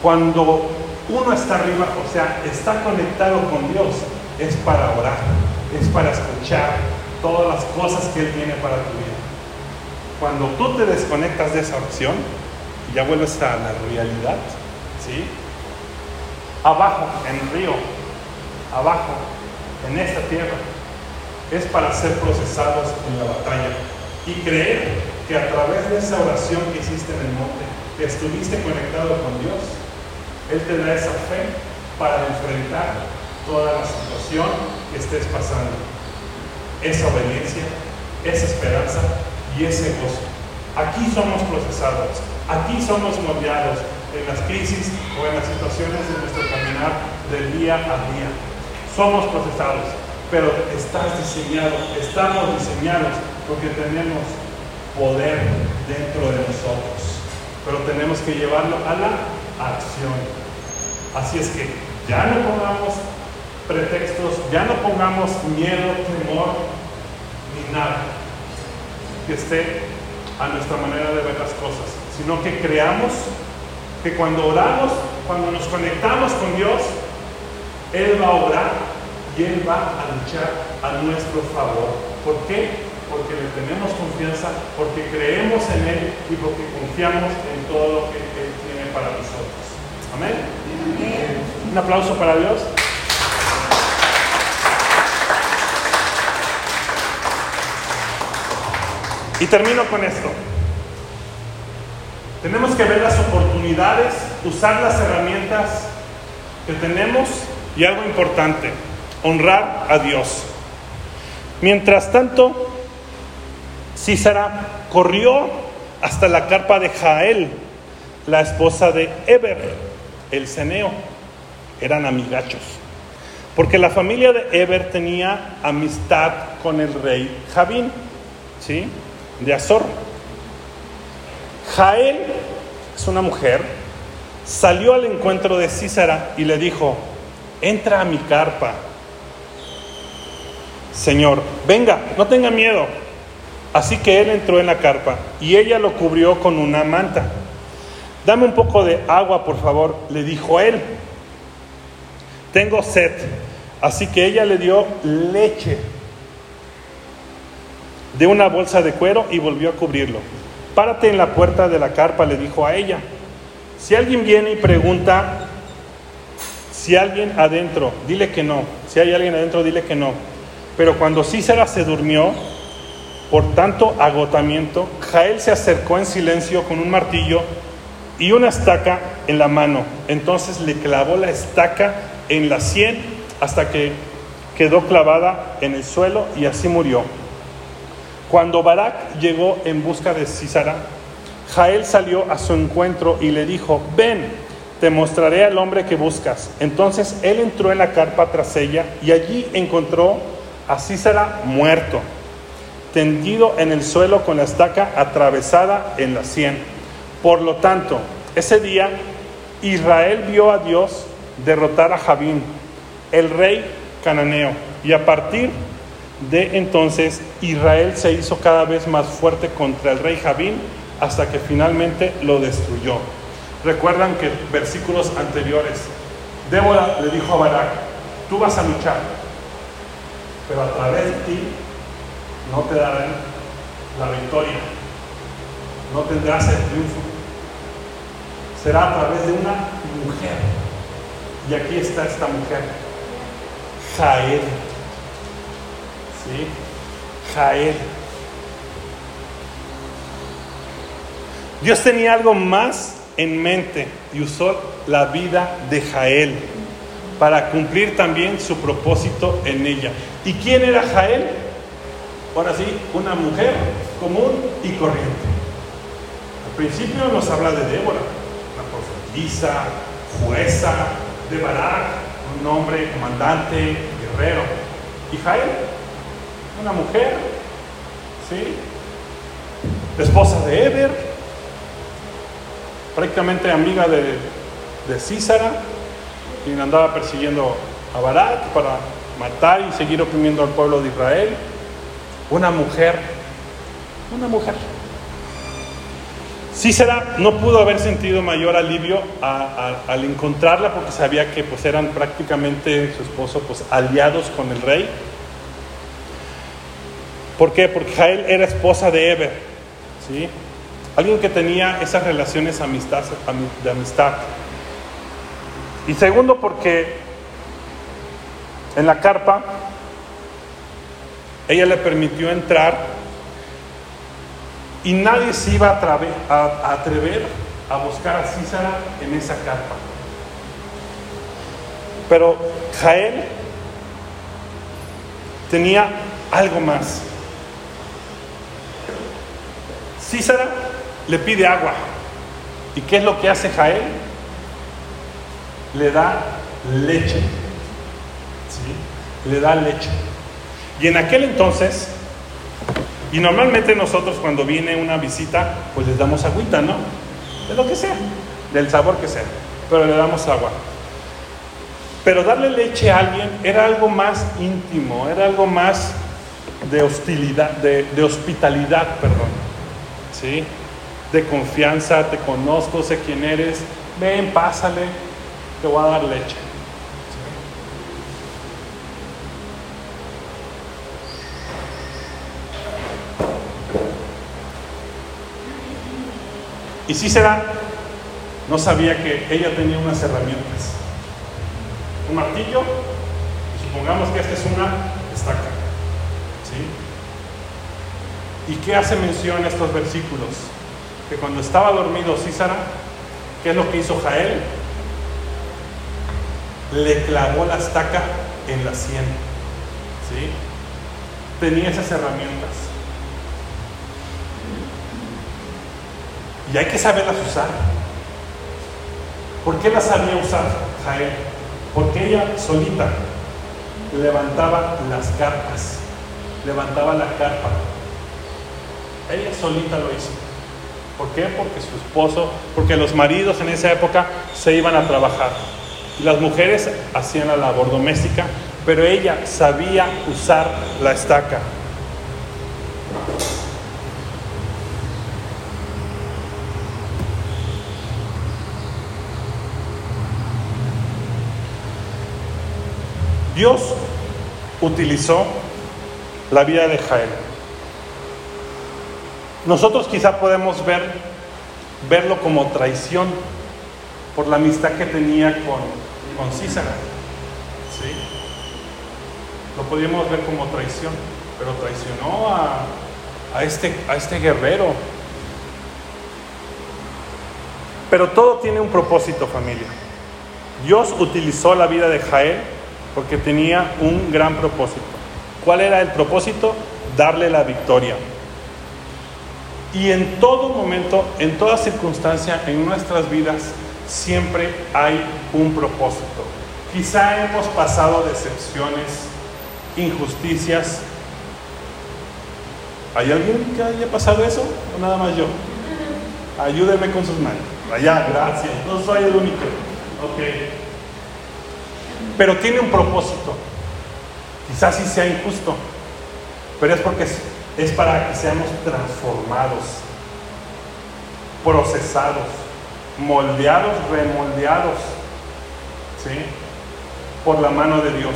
Cuando uno está arriba, o sea, está conectado con Dios, es para orar, es para escuchar todas las cosas que Él tiene para tu vida. Cuando tú te desconectas de esa oración, ya vuelves a la realidad, ¿sí? Abajo, en el río, abajo, en esta tierra, es para ser procesados en la batalla y creer que a través de esa oración que hiciste en el monte, que estuviste conectado con Dios, Él te da esa fe para enfrentar toda la situación que estés pasando. Esa obediencia, esa esperanza y ese gozo. Aquí somos procesados. Aquí somos moldeados en las crisis o en las situaciones de nuestro caminar del día a día. Somos procesados, pero estás diseñado, estamos diseñados porque tenemos poder dentro de nosotros, pero tenemos que llevarlo a la acción. Así es que ya no pongamos pretextos, ya no pongamos miedo, temor, ni nada que esté a nuestra manera de ver las cosas sino que creamos que cuando oramos, cuando nos conectamos con Dios, Él va a orar y Él va a luchar a nuestro favor. ¿Por qué? Porque le tenemos confianza, porque creemos en Él y porque confiamos en todo lo que Él tiene para nosotros. Amén. Un aplauso para Dios. Y termino con esto. Tenemos que ver las oportunidades, usar las herramientas que tenemos y algo importante, honrar a Dios. Mientras tanto, Císara corrió hasta la carpa de Jael, la esposa de Eber, el ceneo. Eran amigachos. Porque la familia de Eber tenía amistad con el rey Javín, ¿sí? De Azor. Jael es una mujer, salió al encuentro de Císara y le dijo, entra a mi carpa. Señor, venga, no tenga miedo. Así que él entró en la carpa y ella lo cubrió con una manta. Dame un poco de agua, por favor, le dijo él. Tengo sed. Así que ella le dio leche de una bolsa de cuero y volvió a cubrirlo. Párate en la puerta de la carpa, le dijo a ella. Si alguien viene y pregunta, si alguien adentro, dile que no. Si hay alguien adentro, dile que no. Pero cuando Cícera se durmió, por tanto agotamiento, Jael se acercó en silencio con un martillo y una estaca en la mano. Entonces le clavó la estaca en la sien hasta que quedó clavada en el suelo y así murió. Cuando Barak llegó en busca de Císara, Jael salió a su encuentro y le dijo, ven, te mostraré al hombre que buscas. Entonces él entró en la carpa tras ella y allí encontró a Císara muerto tendido en el suelo con la estaca atravesada en la sien. Por lo tanto, ese día Israel vio a Dios derrotar a Javín, el rey cananeo, y a partir de entonces Israel se hizo cada vez más fuerte contra el rey Javín hasta que finalmente lo destruyó. Recuerdan que versículos anteriores, Débora le dijo a Barak, tú vas a luchar, pero a través de ti no te darán la victoria, no tendrás el triunfo. Será a través de una mujer. Y aquí está esta mujer, Jael. ¿Sí? Jael. Dios tenía algo más en mente y usó la vida de Jael para cumplir también su propósito en ella. ¿Y quién era Jael? Ahora sí, una mujer común y corriente. Al principio nos habla de Débora, profetisa, jueza, de Barak, un hombre comandante, guerrero. Y Jael, una mujer, ¿sí? Esposa de Eber, prácticamente amiga de, de Císara, quien andaba persiguiendo a Barak para matar y seguir oprimiendo al pueblo de Israel una mujer, una mujer. Cícera no pudo haber sentido mayor alivio al encontrarla porque sabía que pues eran prácticamente su esposo pues aliados con el rey. ¿Por qué? Porque Jael era esposa de Eber, ¿sí? Alguien que tenía esas relaciones de amistad. Y segundo porque en la carpa ella le permitió entrar y nadie se iba a, atrever a buscar a Císara en esa carpa. Pero Jael tenía algo más. Císara le pide agua. ¿Y qué es lo que hace Jael? Le da leche. ¿Sí? Le da leche. Y en aquel entonces, y normalmente nosotros cuando viene una visita, pues les damos agüita, ¿no? De lo que sea, del sabor que sea, pero le damos agua. Pero darle leche a alguien era algo más íntimo, era algo más de hostilidad, de, de hospitalidad, perdón. ¿Sí? De confianza, te conozco, sé quién eres, ven, pásale, te voy a dar leche. Y será no sabía que ella tenía unas herramientas. Un martillo, y supongamos que esta es una estaca. ¿sí? ¿Y qué hace mención estos versículos? Que cuando estaba dormido Císara, ¿qué es lo que hizo Jael? Le clavó la estaca en la sien. ¿sí? tenía esas herramientas. Y hay que saberlas usar. ¿Por qué las sabía usar Jael? Porque ella solita levantaba las carpas, levantaba la carpa. Ella solita lo hizo. ¿Por qué? Porque su esposo, porque los maridos en esa época se iban a trabajar. Las mujeres hacían la labor doméstica, pero ella sabía usar la estaca. Dios utilizó la vida de Jael. Nosotros quizá podemos ver, verlo como traición por la amistad que tenía con, con. ¿sí? Lo podríamos ver como traición, pero traicionó a, a, este, a este guerrero. Pero todo tiene un propósito, familia. Dios utilizó la vida de Jael porque tenía un gran propósito. ¿Cuál era el propósito? Darle la victoria. Y en todo momento, en toda circunstancia, en nuestras vidas, siempre hay un propósito. Quizá hemos pasado decepciones, injusticias. ¿Hay alguien que haya pasado eso? ¿O nada más yo? Ayúdenme con sus manos. Allá, gracias. No soy el único. Ok pero tiene un propósito. Quizás sí sea injusto, pero es porque es, para que seamos transformados, procesados, moldeados, remoldeados, ¿sí? Por la mano de Dios.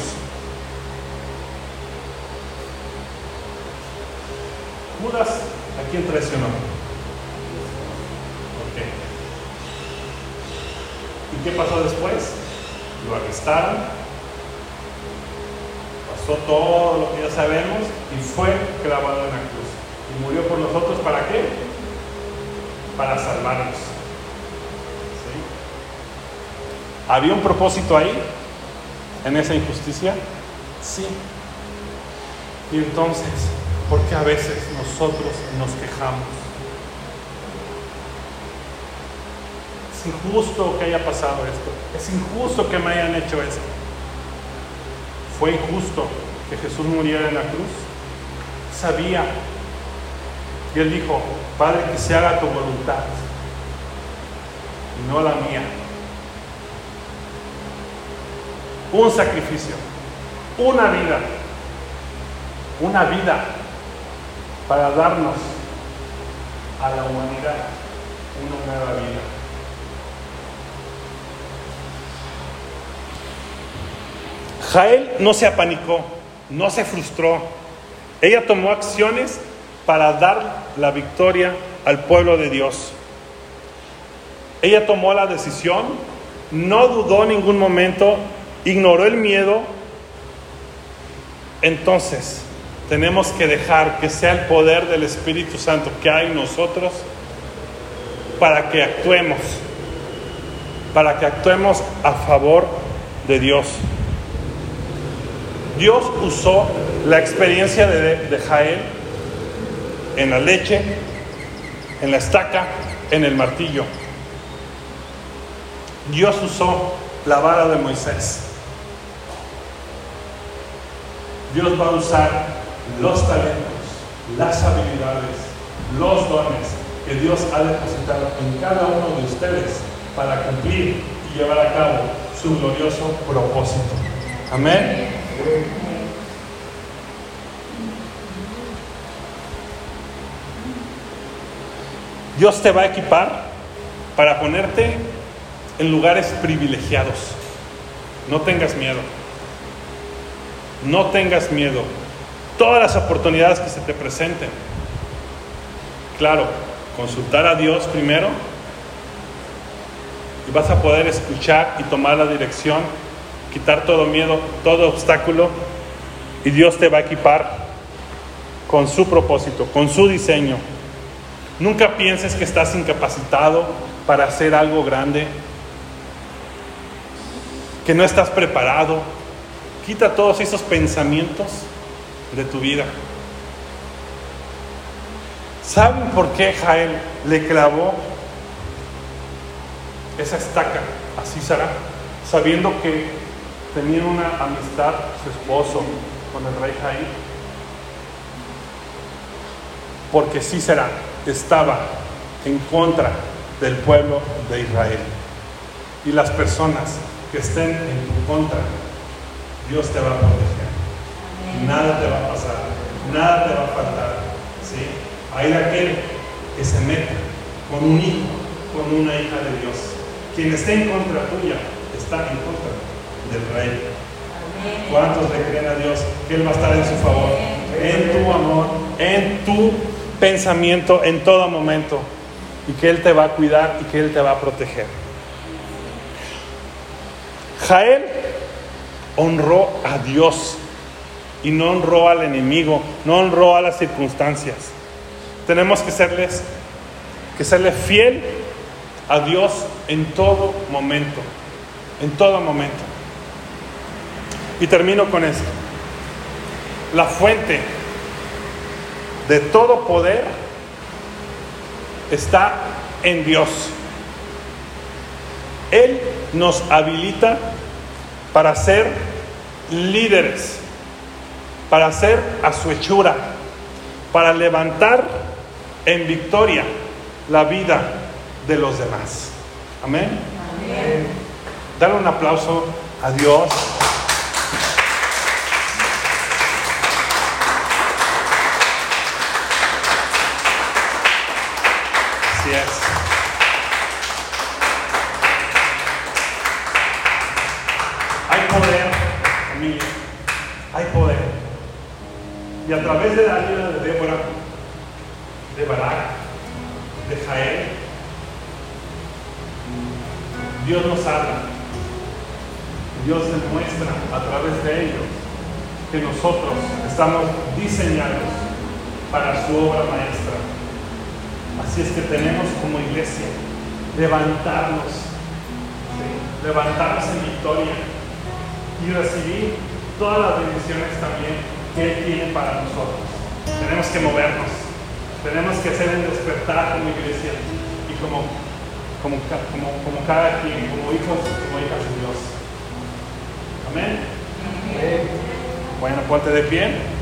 Judas, ¿a quién traicionó? Ok. ¿Y qué pasó después? Lo arrestaron, pasó todo lo que ya sabemos y fue clavado en la cruz. Y murió por nosotros, ¿para qué? Para salvarnos. ¿Había un propósito ahí? ¿En esa injusticia? Sí. Y entonces, ¿por qué a veces nosotros nos quejamos? Injusto que haya pasado esto. Es injusto que me hayan hecho esto. Fue injusto que Jesús muriera en la cruz. Sabía. Y él dijo, Padre, que se haga tu voluntad y no la mía. Un sacrificio, una vida, una vida para darnos a la humanidad una nueva vida. Jael no se apanicó, no se frustró. Ella tomó acciones para dar la victoria al pueblo de Dios. Ella tomó la decisión, no dudó en ningún momento, ignoró el miedo. Entonces, tenemos que dejar que sea el poder del Espíritu Santo que hay en nosotros para que actuemos, para que actuemos a favor de Dios. Dios usó la experiencia de, Jael en la leche, en la estaca, en el martillo. Dios usó la vara de Moisés. Dios va a usar los talentos, las habilidades, los dones que Dios ha depositado en cada uno de ustedes para cumplir y llevar a cabo su glorioso propósito. Amén. Dios te va a equipar para ponerte en lugares privilegiados. No tengas miedo. No tengas miedo. Todas las oportunidades que se te presenten. Claro, consultar a Dios primero y vas a poder escuchar y tomar la dirección quitar todo miedo, todo obstáculo y Dios te va a equipar con su propósito, con su diseño. Nunca pienses que estás incapacitado para hacer algo grande, que no estás preparado. Quita todos esos pensamientos de tu vida. ¿Saben por qué Jael le clavó esa estaca a Císara? Sabiendo que tenía una amistad su esposo con el rey Jael. Porque Císara estaba en contra del pueblo de Israel. Y las personas que estén en tu contra, Dios te va a proteger. Nada te va a pasar, nada te va a faltar. ¿sí? Hay aquel que se mete con un hijo, con una hija de Dios. Quien esté en contra tuya está en contra del rey. ¿Cuántos le creen a Dios que Él va a estar en su favor? En tu amor, en tu pensamiento, en todo momento. Y que Él te va a cuidar y que Él te va a proteger. Jael honró a Dios y no honró al enemigo, no honró a las circunstancias. Tenemos que serles que serle fiel a Dios en todo momento, en todo momento. Y termino con esto. La fuente de todo poder está en Dios. Él nos habilita para ser líderes, para ser a su hechura, para levantar en victoria la vida de los demás. Amén. Amén. Dale un aplauso a Dios. Hay poder, familia. Hay poder. Y a través de la ayuda de Débora, de Barak, de Jael, Dios nos habla. Dios demuestra a través de ellos que nosotros estamos diseñados para su obra maestra. Así es que tenemos como iglesia levantarnos, ¿sí? levantarnos en victoria y recibir todas las bendiciones también que Él tiene para nosotros. Tenemos que movernos, tenemos que hacer el despertar como iglesia y como, como, como, como cada quien, como hijos, como hijas de Dios. Amén. Bueno, ponte de pie.